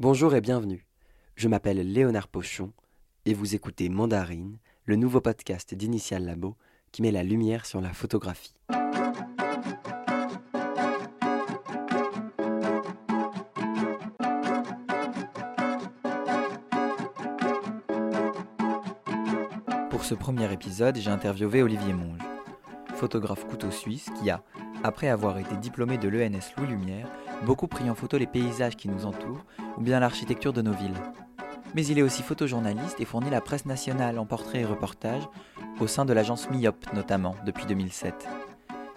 Bonjour et bienvenue. Je m'appelle Léonard Pochon et vous écoutez Mandarine, le nouveau podcast d'Initial Labo qui met la lumière sur la photographie. Pour ce premier épisode, j'ai interviewé Olivier Monge, photographe couteau suisse qui a, après avoir été diplômé de l'ENS Louis Lumière, beaucoup pris en photo les paysages qui nous entourent ou bien l'architecture de nos villes. Mais il est aussi photojournaliste et fournit la presse nationale en portrait et reportage au sein de l'agence MIOP notamment depuis 2007.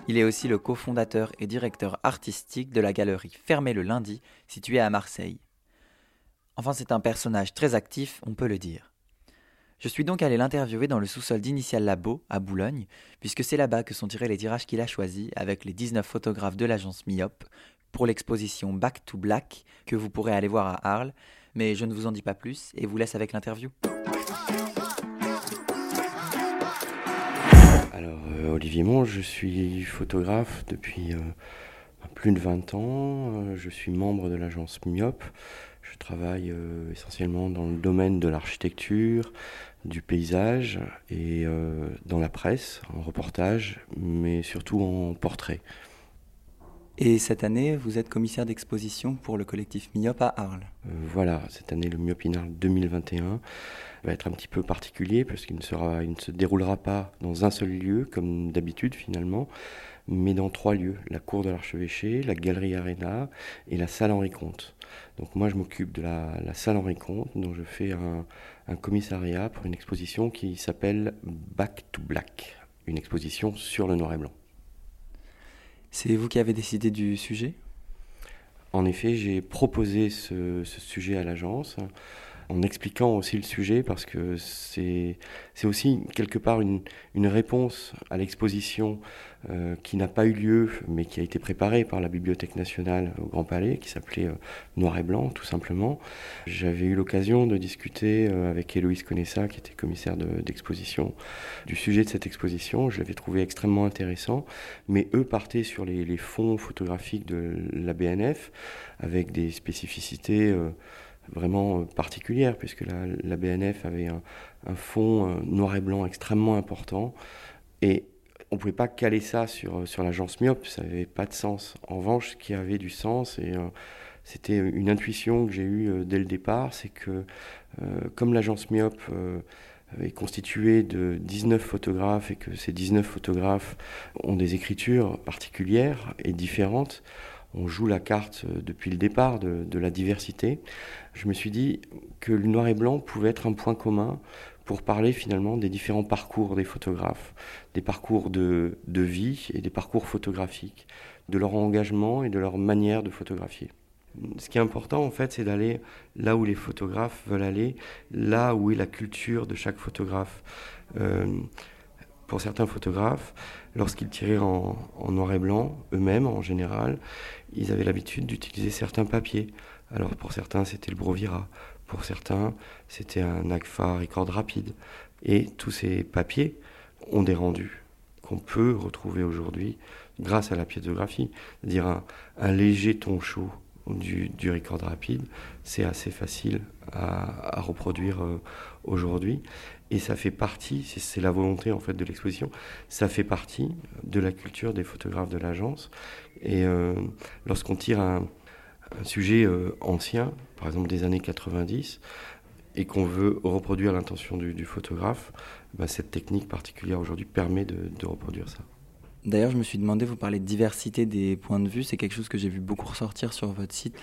Il est aussi le cofondateur et directeur artistique de la galerie Fermée le lundi située à Marseille. Enfin, c'est un personnage très actif, on peut le dire. Je suis donc allé l'interviewer dans le sous-sol d'Initial Labo, à Boulogne, puisque c'est là-bas que sont tirés les tirages qu'il a choisis avec les 19 photographes de l'agence MIOP pour l'exposition Back to Black que vous pourrez aller voir à Arles. Mais je ne vous en dis pas plus et vous laisse avec l'interview. Alors, euh, Olivier Monge, je suis photographe depuis euh, plus de 20 ans. Euh, je suis membre de l'agence MIOP. Je travaille essentiellement dans le domaine de l'architecture, du paysage et dans la presse, en reportage, mais surtout en portrait. Et cette année, vous êtes commissaire d'exposition pour le collectif MIOP à Arles. Euh, voilà, cette année, le MIOP Arles 2021 va être un petit peu particulier parce qu'il ne, sera, il ne se déroulera pas dans un seul lieu, comme d'habitude finalement, mais dans trois lieux la cour de l'archevêché, la galerie Arena et la salle Henri Comte. Donc moi, je m'occupe de la, salle Henri Comte, dont je fais un, un commissariat pour une exposition qui s'appelle Back to Black, une exposition sur le noir et blanc. C'est vous qui avez décidé du sujet? En effet, j'ai proposé ce, sujet à l'agence en expliquant aussi le sujet parce que c'est aussi quelque part une, une réponse à l'exposition euh, qui n'a pas eu lieu mais qui a été préparée par la Bibliothèque nationale au Grand Palais qui s'appelait euh, Noir et Blanc tout simplement. J'avais eu l'occasion de discuter euh, avec Héloïse Conessa qui était commissaire d'exposition du sujet de cette exposition. Je l'avais trouvé extrêmement intéressant mais eux partaient sur les, les fonds photographiques de la BNF avec des spécificités vraiment euh, particulière, puisque la, BNF avait un, fond euh, noir et blanc extrêmement important. Et on ne pouvait pas caler ça sur, euh, sur l'agence Myope, ça n'avait pas de sens. En revanche, ce qui avait du sens, et c'était une intuition que j'ai eue dès le départ, c'est que comme l'agence Myope est constituée de 19 photographes et que ces 19 photographes ont des écritures particulières et différentes, on joue la carte euh, depuis le départ de, la diversité, je me suis dit que le noir et blanc pouvait être un point commun pour parler finalement des différents parcours des photographes, des parcours de, vie et des parcours photographiques, de leur engagement et de leur manière de photographier. Ce qui est important en fait, c'est d'aller là où les photographes veulent aller, là où est la culture de chaque photographe. Euh, pour certains photographes, lorsqu'ils tiraient en, noir et blanc, eux-mêmes en général, ils avaient l'habitude d'utiliser certains papiers. Alors pour certains, c'était le Brovira, pour certains, c'était un Agfa Record rapide. Et tous ces papiers ont des rendus qu'on peut retrouver aujourd'hui grâce à la piétographie. C'est-à-dire un, léger ton chaud du, record rapide, c'est assez facile à, reproduire euh, aujourd'hui. Et ça fait partie, c'est la volonté en fait de l'exposition, ça fait partie de la culture des photographes de l'agence. Et euh, lorsqu'on tire un, sujet euh, ancien, par exemple des années 90, et qu'on veut reproduire l'intention du, photographe, bah, cette technique particulière aujourd'hui permet de reproduire ça. D'ailleurs, je me suis demandé, vous parlez de diversité des points de vue, c'est quelque chose que j'ai vu beaucoup ressortir sur votre site.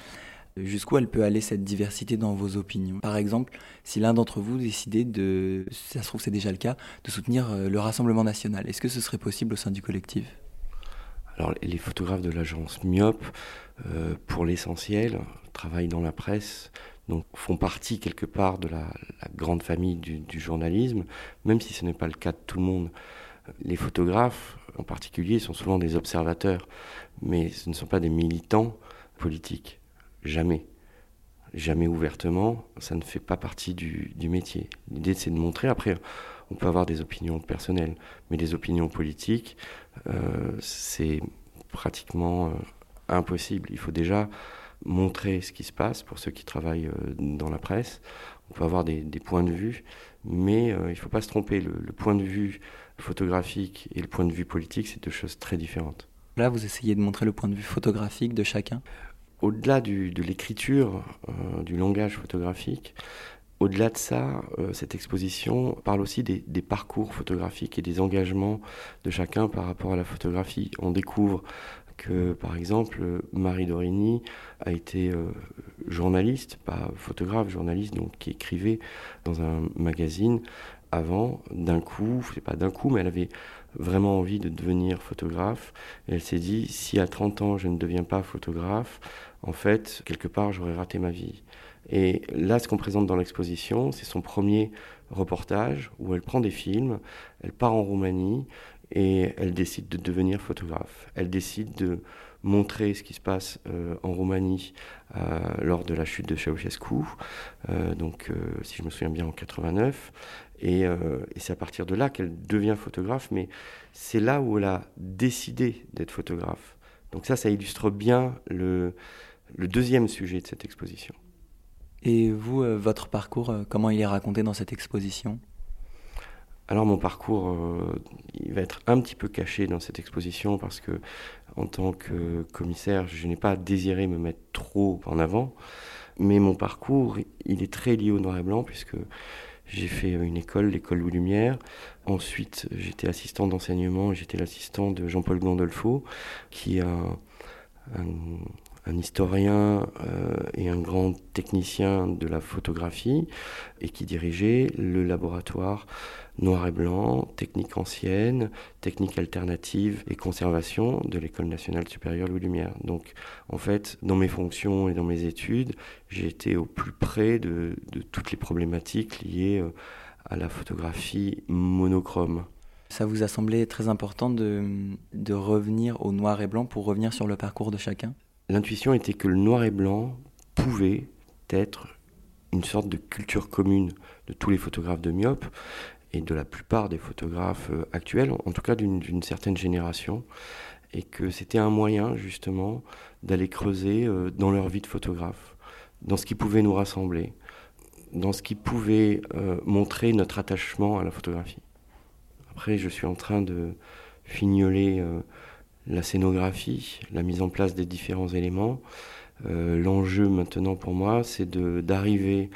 Jusqu'où elle peut aller cette diversité dans vos opinions? Par exemple, si l'un d'entre vous décidait de, ça se trouve c'est déjà le cas, de soutenir euh, le Rassemblement national, est-ce que ce serait possible au sein du collectif? Alors les photographes de l'agence Myop, euh, pour l'essentiel, travaillent dans la presse, donc font partie quelque part de la, grande famille du, journalisme, même si ce n'est pas le cas de tout le monde. Les photographes, en particulier, sont souvent des observateurs, mais ce ne sont pas des militants politiques. Jamais. Jamais ouvertement, ça ne fait pas partie du, métier. L'idée, c'est de montrer. Après, on peut avoir des opinions personnelles, mais des opinions politiques, euh, c'est pratiquement euh, impossible. Il faut déjà montrer ce qui se passe pour ceux qui travaillent dans la presse. On peut avoir des, points de vue, mais il ne faut pas se tromper. Le, point de vue photographique et le point de vue politique, c'est deux choses très différentes. Là, vous essayez de montrer le point de vue photographique de chacun? Au-delà de l'écriture, du langage photographique, au-delà de ça, euh, cette exposition parle aussi des, parcours photographiques et des engagements de chacun par rapport à la photographie. On découvre que, par exemple, Marie Dorini a été euh, journaliste, pas photographe, journaliste, donc qui écrivait dans un magazine avant, d'un coup, c'est pas d'un coup, mais elle avait vraiment envie de devenir photographe. Elle s'est dit, si à 30 ans je ne deviens pas photographe, en fait, quelque part, j'aurais raté ma vie. Et là, ce qu'on présente dans l'exposition, c'est son premier reportage où elle prend des films, elle part en Roumanie et elle décide de devenir photographe. Elle décide de montrer ce qui se passe euh, en Roumanie euh, lors de la chute de Ceausescu, euh, donc si je me souviens bien en 89. Et, c'est à partir de là qu'elle devient photographe, mais c'est là où elle a décidé d'être photographe. Donc ça, ça illustre bien le, deuxième sujet de cette exposition. Et vous, votre parcours, comment il est raconté dans cette exposition? Alors mon parcours, euh, il va être un petit peu caché dans cette exposition parce que en tant que commissaire, je n'ai pas désiré me mettre trop en avant. Mais mon parcours, il est très lié au noir et blanc puisque j'ai fait une école, l'école Louis Lumière. Ensuite, j'étais assistant d'enseignement, j'étais l'assistant de Jean-Paul Gandolfo, qui un un historien euh, et un grand technicien de la photographie et qui dirigeait le laboratoire noir et blanc, technique ancienne, technique alternative et conservation de l'École nationale supérieure Louis Lumière. Donc en fait, dans mes fonctions et dans mes études, j'ai été au plus près de, toutes les problématiques liées euh, à la photographie monochrome. Ça vous a semblé très important de, de revenir au noir et blanc pour revenir sur le parcours de chacun? L'intuition était que le noir et blanc pouvait être une sorte de culture commune de tous les photographes de myopes et de la plupart des photographes euh, actuels, en tout cas d'une certaine génération, et que c'était un moyen justement d'aller creuser euh, dans leur vie de photographe, dans ce qui pouvait nous rassembler, dans ce qui pouvait euh, montrer notre attachement à la photographie. Après, je suis en train de fignoler la scénographie, la mise en place des différents éléments. L'enjeu maintenant pour moi, c'est d'arriver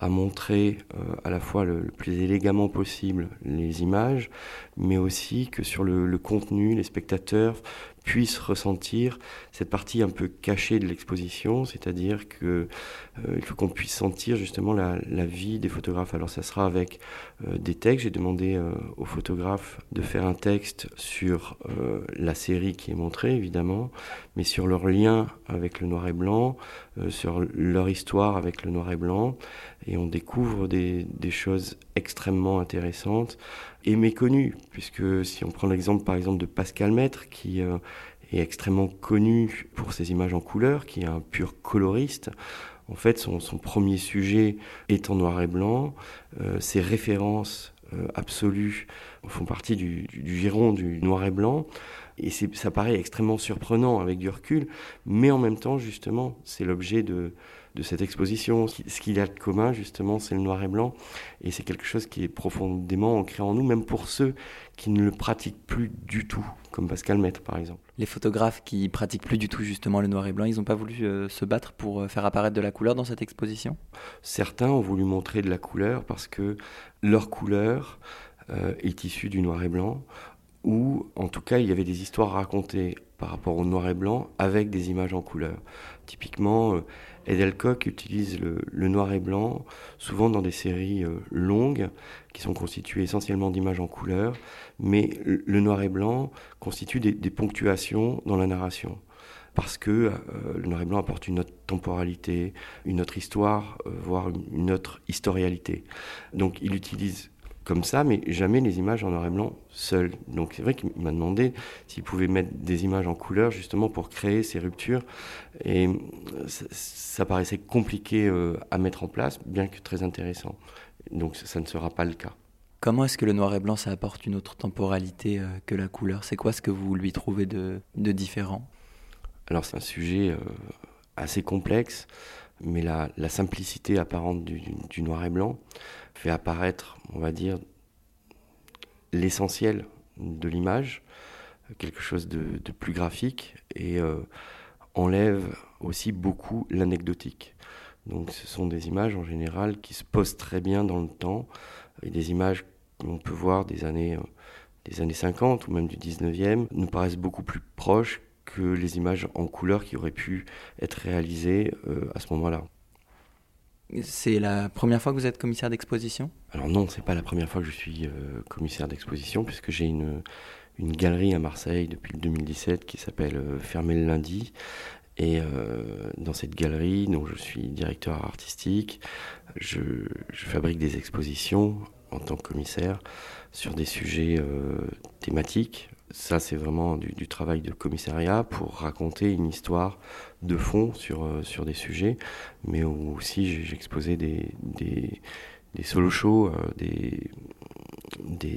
à montrer euh, à la fois le, plus élégamment possible les images, mais aussi que sur le contenu, les spectateurs puisse ressentir cette partie un peu cachée de l'exposition, c'est-à-dire que euh, faut qu'on puisse sentir justement la, vie des photographes. Alors ça sera avec euh, des textes. J'ai demandé euh, aux photographes de faire un texte sur la série qui est montrée évidemment, mais sur leur lien avec le noir et blanc, sur leur histoire avec le noir et blanc, et on découvre des, des choses extrêmement intéressantes et méconnu, puisque si on prend l'exemple par exemple de Pascal Maître, qui est extrêmement connu pour ses images en couleur, qui est un pur coloriste, en fait son, premier sujet est en noir et blanc, euh, ses références euh, absolues font partie du, du, giron du noir et blanc, et ça paraît extrêmement surprenant avec du recul, mais en même temps justement c'est l'objet de de cette exposition. Ce qu'il y a de commun, justement, c'est le noir et blanc. Et c'est quelque chose qui est profondément ancré en nous, même pour ceux qui ne le pratiquent plus du tout, comme Pascal Maître, par exemple. Les photographes qui pratiquent plus du tout, justement, le noir et blanc, ils n'ont pas voulu euh, se battre pour euh, faire apparaître de la couleur dans cette exposition? Certains ont voulu montrer de la couleur parce que leur couleur euh, est issue du noir et blanc ou en tout cas il y avait des histoires racontées par rapport au noir et blanc avec des images en couleur. Typiquement, Edelcock utilise le, noir et blanc souvent dans des séries euh, longues qui sont constituées essentiellement d'images en couleur, mais le noir et blanc constitue des, ponctuations dans la narration parce que euh, le noir et blanc apporte une autre temporalité, une autre histoire, euh, voire une autre historialité. Donc il utilise comme ça, mais jamais les images en noir et blanc seules. Donc c'est vrai qu'il m'a demandé s'il pouvait mettre des images en couleur justement pour créer ces ruptures. Et ça, paraissait compliqué euh, à mettre en place, bien que très intéressant. Donc ça, ne sera pas le cas. Comment est-ce que le noir et blanc, ça apporte une autre temporalité euh, que la couleur? C'est quoi ce que vous lui trouvez de, différent? Alors c'est un sujet euh, assez complexe, mais la, simplicité apparente du, noir et blanc fait apparaître, on va dire, l'essentiel de l'image, quelque chose de, plus graphique, et euh, enlève aussi beaucoup l'anecdotique. Donc ce sont des images en général qui se posent très bien dans le temps, et des images qu'on peut voir des années, euh, des années 50 ou même du 19e nous paraissent beaucoup plus proches que les images en couleur qui auraient pu être réalisées euh, à ce moment-là. C'est la première fois que vous êtes commissaire d'exposition? Alors non, c'est pas la première fois que je suis euh, commissaire d'exposition, puisque j'ai une, une galerie à Marseille depuis 2017 qui s'appelle euh, Fermer le lundi. Et dans cette galerie, dont je suis directeur artistique, je, je, fabrique des expositions en tant que commissaire sur des sujets thématiques ça, c'est vraiment du, travail de commissariat pour raconter une histoire de fond sur, euh, sur des sujets, mais aussi des, des, des solo shows, euh, des,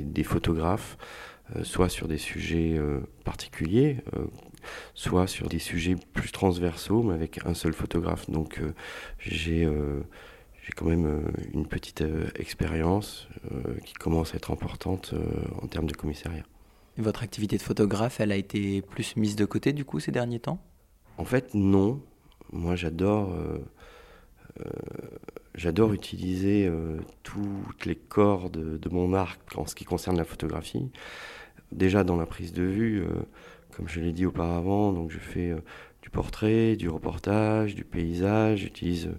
des, photographes, euh, soit sur des sujets particuliers, soit sur des sujets plus transversaux, mais avec un seul photographe. Donc j'ai j'ai quand même une petite expérience qui commence à être importante en termes de commissariat. Votre activité de photographe, elle a été plus mise de côté du coup ces derniers temps? En fait, non. Moi, j'adore, euh, euh, j'adore utiliser euh, toutes les cordes de mon arc en ce qui concerne la photographie. Déjà dans la prise de vue, comme je l'ai dit auparavant, donc je fais du portrait, du reportage, du paysage. J'utilise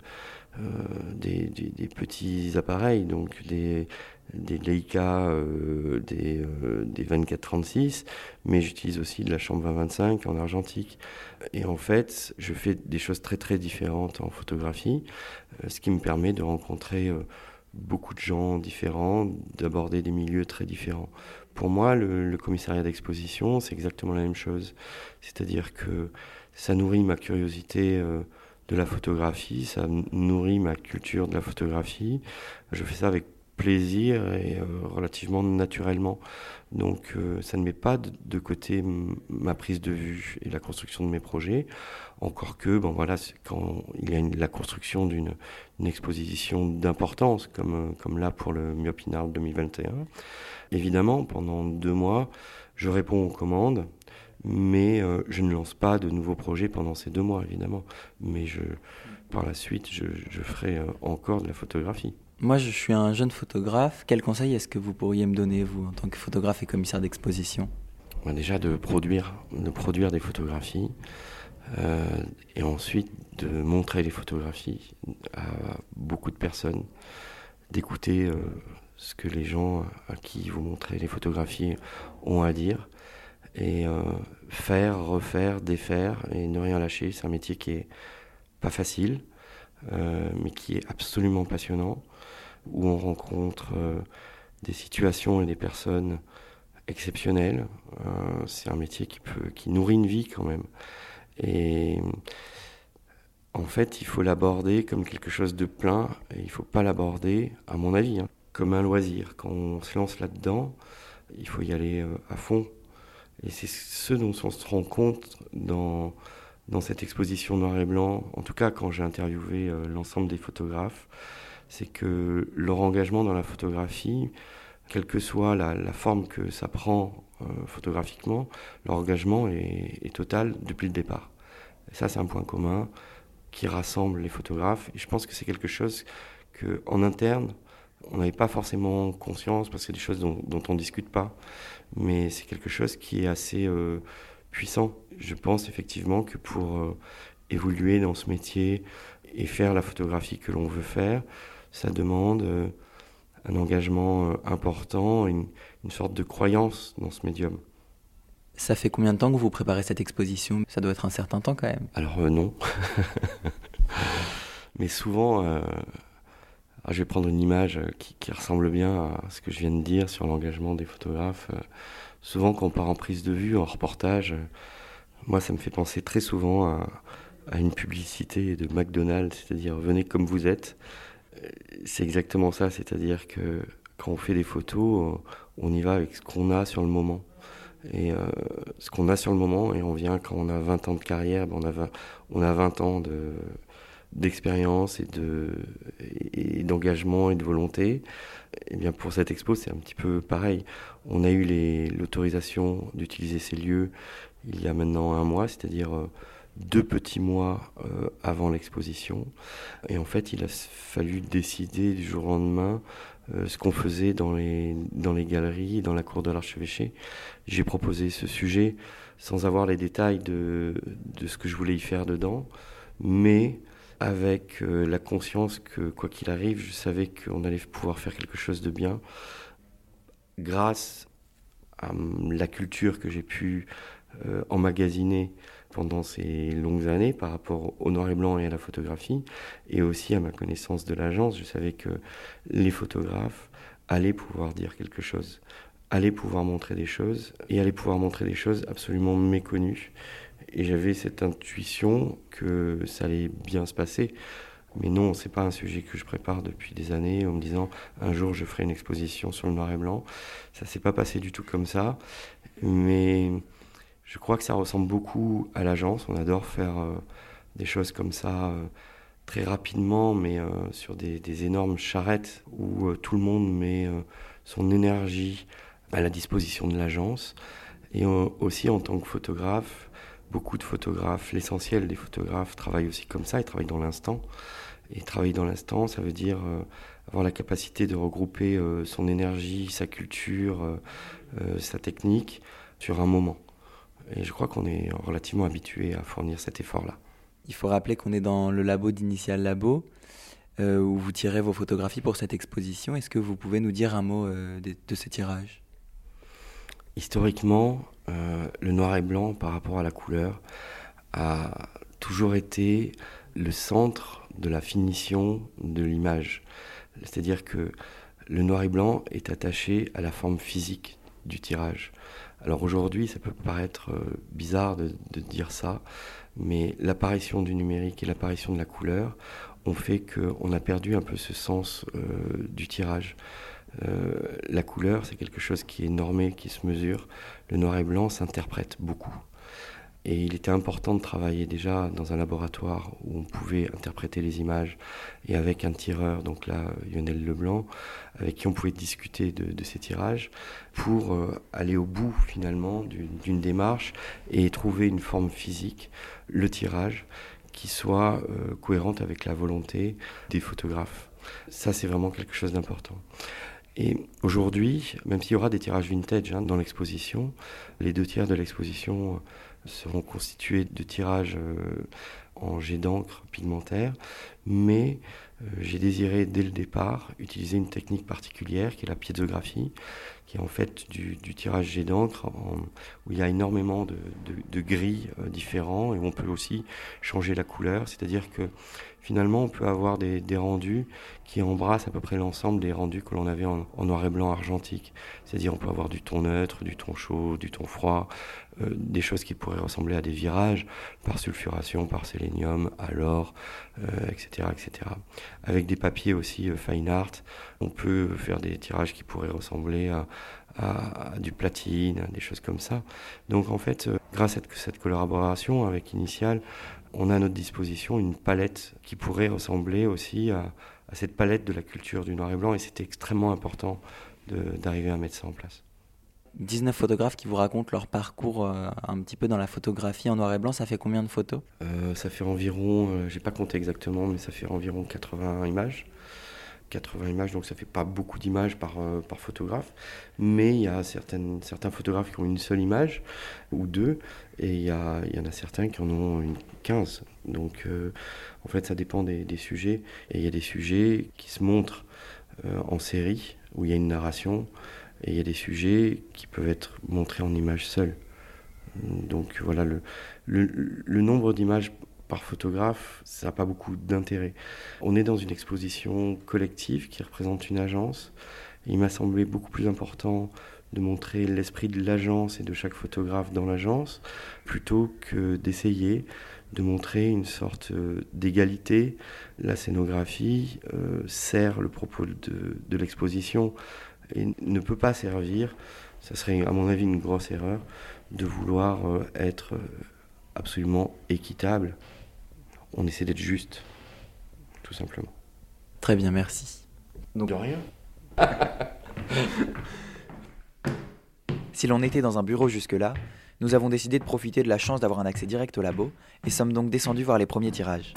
des, des, petits appareils, donc des, des Leica, euh, des, euh, des 24-36, mais j'utilise aussi de la chambre 20-25 en argentique. Et en fait, je fais des choses très très différentes en photographie, euh, ce qui me permet de rencontrer beaucoup de gens différents, d'aborder des milieux très différents. Pour moi, le, commissariat d'exposition, c'est exactement la même chose. C'est-à-dire que ça nourrit ma curiosité de la photographie, ça nourrit ma culture de la photographie. Je fais ça avec plaisir et euh, relativement naturellement. Donc euh, ça ne met pas de, côté ma prise de vue et la construction de mes projets. Encore que, bon voilà, quand il y a la construction d'une exposition d'importance, comme, euh, comme là pour le Myopinard 2021, évidemment, pendant deux mois, je réponds aux commandes, mais je ne lance pas de nouveaux projets pendant ces deux mois, évidemment. Mais je, par la suite, je ferai encore de la photographie. Moi, je suis un jeune photographe. Quel conseil est-ce que vous pourriez me donner, vous, en tant que photographe et commissaire d'exposition? Bah, Déjà de produire, de produire des photographies euh, et ensuite de montrer les photographies à beaucoup de personnes, d'écouter euh, ce que les gens à qui vous montrez les photographies ont à dire et euh, faire, refaire, défaire et ne rien lâcher. C'est un métier qui est pas facile, mais qui est absolument passionnant où on rencontre euh, des situations et des personnes exceptionnelles. Euh, c'est un métier qui, peut, qui nourrit une vie quand même. Et en fait, il faut l'aborder comme quelque chose de plein et il ne faut pas l'aborder, à mon avis, hein, comme un loisir. Quand on se lance là-dedans, il faut y aller euh, à fond. Et c'est ce dont on se rend compte dans, dans cette exposition noir et blanc, en tout cas quand j'ai interviewé l'ensemble des photographes c'est que leur engagement dans la photographie, quelle que soit la, forme que ça prend euh, photographiquement, leur engagement est, total depuis le départ. Et ça, c'est un point commun qui rassemble les photographes. Et je pense que c'est quelque chose qu'en interne, on n'avait pas forcément conscience, parce que c'est des choses dont, on ne discute pas, mais c'est quelque chose qui est assez euh, puissant. Je pense effectivement que pour euh, évoluer dans ce métier et faire la photographie que l'on veut faire, ça demande euh, un engagement euh, important, une, sorte de croyance dans ce médium. Ça fait combien de temps que vous préparez cette exposition? Ça doit être un certain temps quand même. Alors euh, non. Mais souvent, je vais prendre une image qui, ressemble bien à ce que je viens de dire sur l'engagement des photographes. souvent quand on part en prise de vue, en reportage, moi ça me fait penser très souvent à, à une publicité de McDonald's, c'est-à-dire venez comme vous êtes c'est exactement ça, c'est-à-dire que quand on fait des photos, on y va avec ce qu'on a sur le moment. Et ce qu'on a sur le moment, et on vient quand on a 20 ans de carrière, ben, on, a on a 20 ans de, d'expérience et de et d'engagement et de volonté. Et eh bien pour cette expo, c'est un petit peu pareil. On a eu l'autorisation d'utiliser ces lieux il y a maintenant un mois, c'est-à-dire euh, deux petits mois euh, avant l'exposition. Et en fait, il a fallu décider du jour au lendemain euh, ce qu'on faisait dans les, dans les galeries, dans la cour de l'archevêché. J'ai proposé ce sujet sans avoir les détails de, de ce que je voulais y faire dedans, mais avec euh, la conscience que, quoi qu'il arrive, je savais qu'on allait pouvoir faire quelque chose de bien grâce à la culture que j'ai pu euh, emmagasiner pendant ces longues années par rapport au noir et blanc et à la photographie, et aussi à ma connaissance de l'agence. Je savais que les photographes allaient pouvoir dire quelque chose, allaient pouvoir montrer des choses, et allaient pouvoir montrer des choses absolument méconnues. Et j'avais cette intuition que ça allait bien se passer. Mais non, c'est pas un sujet que je prépare depuis des années en me disant un jour je ferai une exposition sur le noir et blanc. Ça s'est pas passé du tout comme ça. Mais je crois que ça ressemble beaucoup à l'agence. On adore faire euh, des choses comme ça euh, très rapidement, mais euh, sur des, des, énormes charrettes où tout le monde met son énergie à la disposition de l'agence. Et aussi en tant que photographe, beaucoup de photographes, l'essentiel des photographes travaillent aussi comme ça, ils travaillent dans l'instant. Et travailler dans l'instant, ça veut dire avoir la capacité de regrouper son énergie, sa culture, sa technique sur un moment. Et je crois qu'on est relativement habitué à fournir cet effort-là. Il faut rappeler qu'on est dans le labo d'Initial Labo, où vous tirez vos photographies pour cette exposition. Est-ce que vous pouvez nous dire un mot de, de ce tirage? Historiquement, euh, le noir et blanc par rapport à la couleur a toujours été le centre de la finition de l'image. C'est-à-dire que le noir et blanc est attaché à la forme physique du tirage. Alors aujourd'hui, ça peut paraître euh, bizarre de, dire ça, mais l'apparition du numérique et l'apparition de la couleur ont fait qu'on a perdu un peu ce sens euh, du tirage. Euh, la couleur, c'est quelque chose qui est normé, qui se mesure. Le noir et blanc s'interprète beaucoup. Et il était important de travailler déjà dans un laboratoire où on pouvait interpréter les images et avec un tireur, donc là Lionel Leblanc, avec qui on pouvait discuter de, ces tirages pour euh, aller au bout finalement d'une démarche et trouver une forme physique, le tirage, qui soit euh, cohérente avec la volonté des photographes. Ça, c'est vraiment quelque chose d'important. Et aujourd'hui, même s'il y aura des tirages vintage hein, dans l'exposition, les deux tiers de l'exposition euh, seront constitués de tirages euh, en jet d'encre pigmentaire, mais euh, j'ai désiré dès le départ utiliser une technique particulière qui est la piézographie, qui est en fait du, tirage jet d'encre où il y a énormément de, gris différents et on peut aussi changer la couleur, c'est-à-dire que finalement, on peut avoir des, rendus qui embrassent à peu près l'ensemble des rendus que l'on avait en, noir et blanc argentique. C'est-à-dire, on peut avoir du ton neutre, du ton chaud, du ton froid, euh, des choses qui pourraient ressembler à des virages par sulfuration, par sélénium, à l'or, etc., etc. Avec des papiers aussi euh, fine art, on peut faire des tirages qui pourraient ressembler à, du platine, des choses comme ça. Donc en fait, euh, grâce à cette collaboration avec Initial, on a à notre disposition une palette qui pourrait ressembler aussi à, cette palette de la culture du noir et blanc et c'était extrêmement important d'arriver à mettre ça en place. 19 photographes qui vous racontent leur parcours euh, un petit peu dans la photographie en noir et blanc, ça fait combien de photos? Euh, Ça fait environ, je euh, j'ai pas compté exactement, mais ça fait environ 80 images. 80 images, donc ça fait pas beaucoup d'images par, euh, par photographe, mais il y a certains photographes qui ont une seule image ou deux, et il y, y en a certains qui en ont une 15. Donc euh, en fait ça dépend des, des, sujets, et il y a des sujets qui se montrent euh, en série, où il y a une narration, et il y a des sujets qui peuvent être montrés en image seule. Donc voilà, le, le nombre d'images par photographe, ça n'a pas beaucoup d'intérêt. On est dans une exposition collective qui représente une agence. il m'a semblé beaucoup plus important de montrer l'esprit de l'agence et de chaque photographe dans l'agence, plutôt que d'essayer de montrer une sorte euh, d'égalité. La scénographie euh, sert le propos de, de l'exposition et ne peut pas servir Ça serait à mon avis une grosse erreur de vouloir être absolument équitable. On essaie d'être juste, tout simplement. Très bien, merci. Donc, de rien. si l'on était dans un bureau jusque-là, nous avons décidé de profiter de la chance d'avoir un accès direct au labo et sommes donc descendus voir les premiers tirages.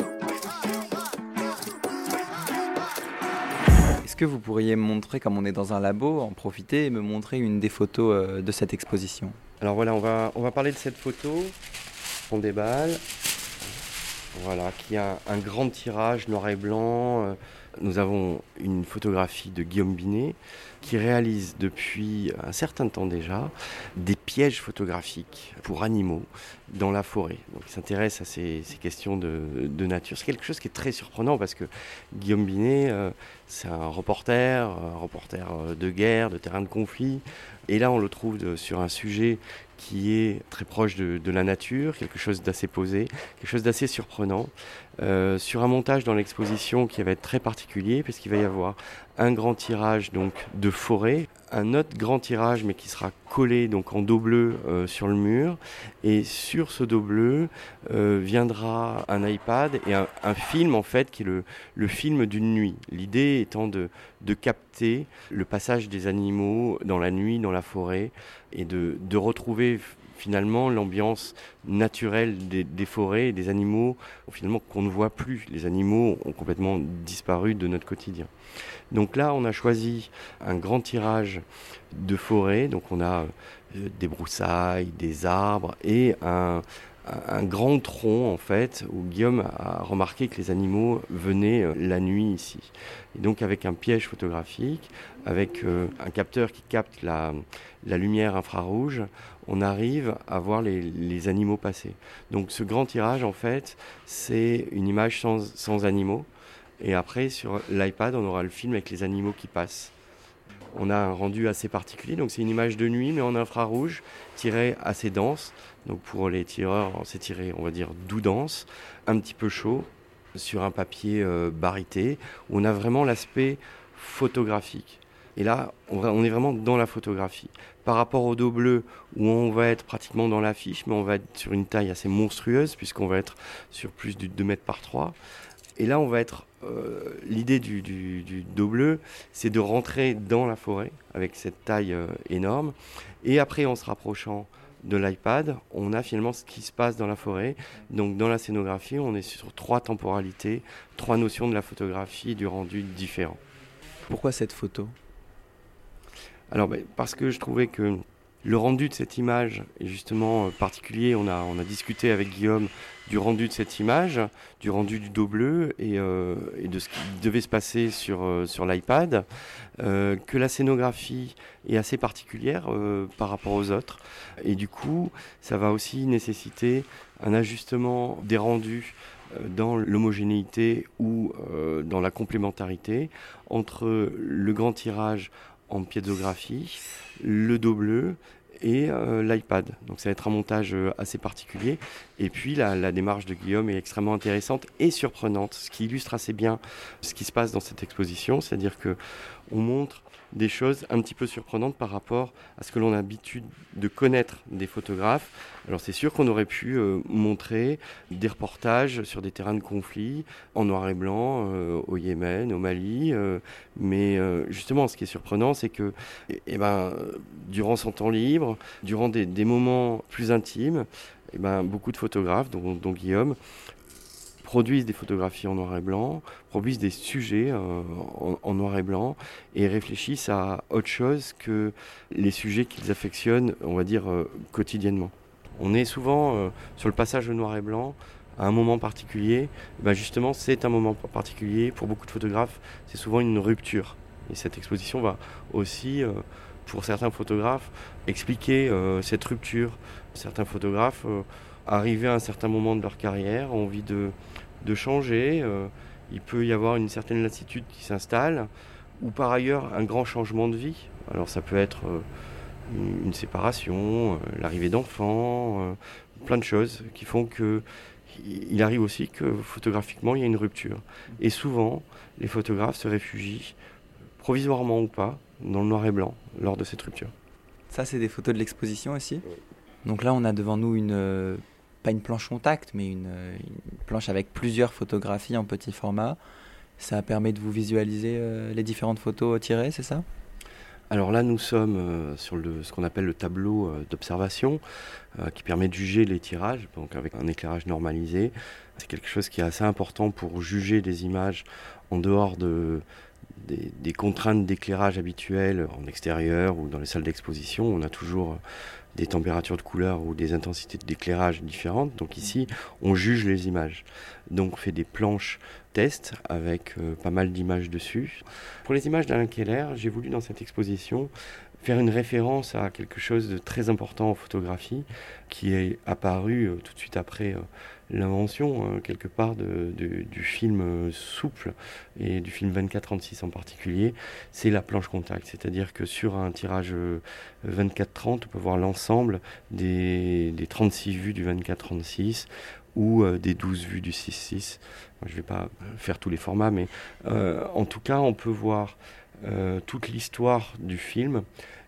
Est-ce que vous pourriez me montrer, comme on est dans un labo, en profiter et me montrer une des photos euh, de cette exposition? Alors voilà, on va, on va parler de cette photo, fond des balles, voilà, qui a un grand tirage noir et blanc. Euh, nous avons une photographie de Guillaume Binet qui réalise depuis un certain temps déjà des pièges photographiques pour animaux dans la forêt. Donc il s'intéresse à ces, questions de, nature. C'est quelque chose qui est très surprenant parce que Guillaume Binet, euh, c'est un reporter, un reporter euh, de guerre, de terrain de conflit. Et là, on le trouve sur un sujet qui est très proche de, la nature, quelque chose d'assez posé, quelque chose d'assez surprenant, euh, sur un montage dans l'exposition qui va être très particulier, puisqu'il va y avoir un grand tirage donc de forêt, un autre grand tirage mais qui sera collé donc en dos bleu euh, sur le mur et sur ce dos bleu euh, viendra un iPad et un, film en fait qui est le, film d'une nuit. L'idée étant de, capter le passage des animaux dans la nuit, dans la forêt et de retrouver finalement l'ambiance naturelle des, forêts et des animaux, finalement qu'on ne voit plus. Les animaux ont complètement disparu de notre quotidien. Donc là, on a choisi un grand tirage de forêt. Donc on a euh, des broussailles, des arbres et un, un grand tronc en fait où Guillaume a remarqué que les animaux venaient euh, la nuit ici. Et donc avec un piège photographique, avec euh, un capteur qui capte la, lumière infrarouge, on arrive à voir les, animaux passer. Donc ce grand tirage en fait c'est une image sans, sans animaux. Et après sur l'iPad on aura le film avec les animaux qui passent on a un rendu assez particulier. Donc c'est une image de nuit, mais en infrarouge, tirée assez dense. Donc pour les tireurs, c'est tiré, on va dire, doux dense, un petit peu chaud, sur un papier euh, barité, où on a vraiment l'aspect photographique. Et là, on, est vraiment dans la photographie. Par rapport au dos bleu, où on va être pratiquement dans l'affiche, mais on va être sur une taille assez monstrueuse, puisqu'on va être sur plus de 2 mètres par 3. Et là, on va être. Euh, l'idée du, dos bleu, c'est de rentrer dans la forêt avec cette taille euh, énorme. Et après, en se rapprochant de l'iPad, on a finalement ce qui se passe dans la forêt. Donc, dans la scénographie, on est sur trois temporalités, trois notions de la photographie du rendu différents. Pourquoi cette photo? Alors, ben, parce que je trouvais que le rendu de cette image est justement euh, particulier. On a, discuté avec Guillaume du rendu de cette image, du rendu du dos bleu et, euh, de ce qui devait se passer sur, euh, sur l'iPad, que la scénographie est assez particulière par rapport aux autres. Et du coup, ça va aussi nécessiter un ajustement des rendus dans l'homogénéité ou dans la complémentarité entre le grand tirage en piézographie, le dos bleu et euh, l'iPad. Donc ça va être un montage euh, assez particulier. Et puis la, la, démarche de Guillaume est extrêmement intéressante et surprenante, ce qui illustre assez bien ce qui se passe dans cette exposition, c'est-à-dire que on montre des choses un petit peu surprenantes par rapport à ce que l'on a l'habitude de connaître des photographes. Alors c'est sûr qu'on aurait pu euh, montrer des reportages sur des terrains de conflit en noir et blanc euh, au Yémen, au Mali, euh, mais justement ce qui est surprenant c'est que eh, eh ben, durant son temps libre, durant des, moments plus intimes, eh ben, beaucoup de photographes, dont Guillaume, produisent des photographies en noir et blanc, produisent des sujets euh, en, noir et blanc et réfléchissent à autre chose que les sujets qu'ils affectionnent, on va dire, euh, quotidiennement. On est souvent euh, sur le passage au noir et blanc à un moment particulier. Ben justement, c'est un moment particulier. Pour beaucoup de photographes, c'est souvent une rupture. Et cette exposition va aussi, pour certains photographes, expliquer cette rupture. Certains photographes arrivés à un certain moment de leur carrière, ont envie de, de changer. Euh, il peut y avoir une certaine lassitude qui s'installe, ou par ailleurs un grand changement de vie. Alors ça peut être euh, une, séparation, euh, l'arrivée d'enfants, plein de choses qui font que il arrive aussi que photographiquement il y a une rupture. Et souvent, les photographes se réfugient, provisoirement ou pas, dans le noir et blanc lors de cette rupture. Ça, c'est des photos de l'exposition aussi? Donc là, on a devant nous une, pas une planche contact, mais une, planche avec plusieurs photographies en petit format. Ça permet de vous visualiser les différentes photos tirées, c'est ça? Alors là, nous sommes euh, sur ce qu'on appelle le tableau euh, d'observation, euh, qui permet de juger les tirages, donc avec un éclairage normalisé. C'est quelque chose qui est assez important pour juger des images en dehors de, des, des contraintes d'éclairage habituelles en extérieur ou dans les salles d'exposition. On a toujours des températures de couleur ou des intensités d'éclairage différentes. Donc ici, on juge les images. Donc on fait des planches test avec euh, pas mal d'images dessus. Pour les images d'Alain Keller, j'ai voulu dans cette exposition faire une référence à quelque chose de très important en photographie qui est apparu euh, tout de suite après euh, l'invention euh, quelque part de, du film souple et du film 24-36 en particulier, c'est la planche contact. C'est-à-dire que sur un tirage 24-30, on peut voir l'ensemble des, des 36 vues du 24-36 ou euh, des 12 vues du 6-6. Je ne vais pas faire tous les formats, mais euh, en tout cas, on peut voir euh, toute l'histoire du film.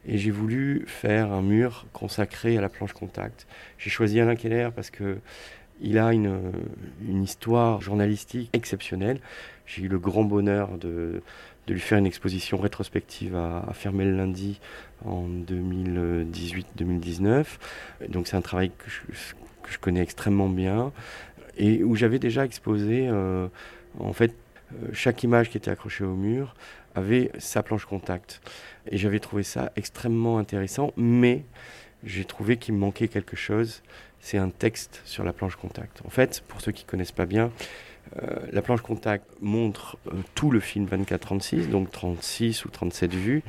Et j'ai voulu faire un mur consacré à la planche contact. J'ai choisi Alain Keller parce que il a une, une histoire journalistique exceptionnelle. J'ai eu le grand bonheur de, de lui faire une exposition rétrospective à, à Fermé le lundi en 2018-2019. Donc c'est un travail que je, que je connais extrêmement bien et où j'avais déjà exposé euh, en fait euh, chaque image qui était accrochée au mur avait sa planche contact et j'avais trouvé ça extrêmement intéressant mais j'ai trouvé qu'il manquait quelque chose c'est un texte sur la planche contact en fait pour ceux qui connaissent pas bien euh, la planche contact montre euh, tout le film 24-36 donc 36 ou 37 vues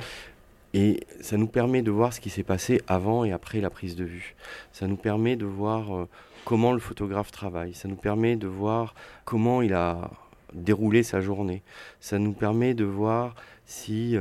Et ça nous permet de voir ce qui s'est passé avant et après la prise de vue. Ça nous permet de voir euh, comment le photographe travaille. Ça nous permet de voir comment il a déroulé sa journée. Ça nous permet de voir si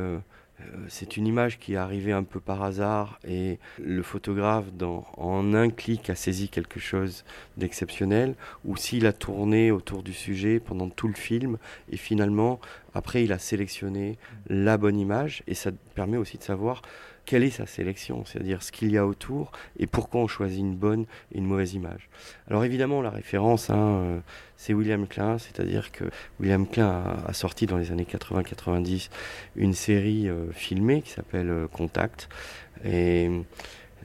c'est une image qui est arrivée un peu par hasard et le photographe dans, en un clic a saisi quelque chose d'exceptionnel ou s'il a tourné autour du sujet pendant tout le film et finalement après il a sélectionné la bonne image et ça permet aussi de savoir quelle est sa sélection, c'est-à-dire ce qu'il y a autour et pourquoi on choisit une bonne et une mauvaise image. Alors évidemment la référence hein, euh, c'est William Klein, c'est-à-dire que William Klein a, sorti dans les années 80-90 une série euh, filmée qui s'appelle euh, Contact. Et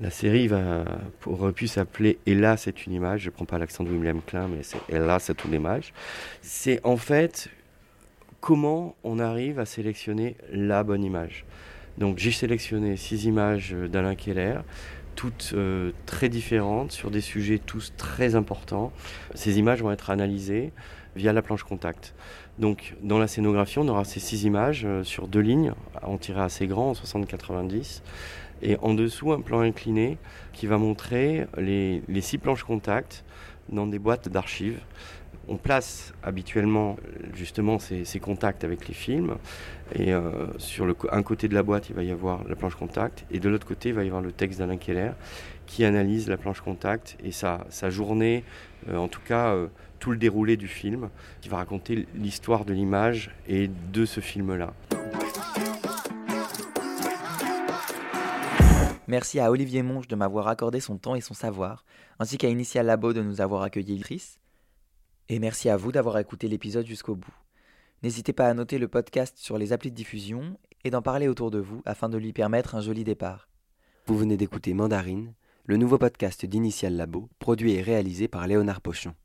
la série va aurait pu s'appeler et là c'est une image je prends pas l'accent de William Klein mais c'est et là c'est une image c'est en fait comment on arrive à sélectionner la bonne image donc j'ai sélectionné six images d'Alain Keller toutes euh, très différentes sur des sujets tous très importants. Ces images vont être analysées via la planche contact. Donc dans la scénographie on aura ces six images euh, sur deux lignes en tiré assez grand en 60 90 et en dessous un plan incliné qui va montrer les six planches contact dans des boîtes d'archives on place habituellement justement ces, contacts avec les films. Et euh, sur le un côté de la boîte il va y avoir la planche contact. Et de l'autre côté il va y avoir le texte d'Alain Keller qui analyse la planche contact et sa, journée euh, en tout cas euh, tout le déroulé du film qui va raconter l'histoire de l'image et de ce film là Merci à Olivier Monge de m'avoir accordé son temps et son savoir, ainsi qu'à Initial Labo de nous avoir accueilli Chris. Et merci à vous d'avoir écouté l'épisode jusqu'au bout. N'hésitez pas à noter le podcast sur les applis de diffusion et d'en parler autour de vous afin de lui permettre un joli départ. Vous venez d'écouter Mandarine, le nouveau podcast d'Initial Labo, produit et réalisé par Léonard Pochon.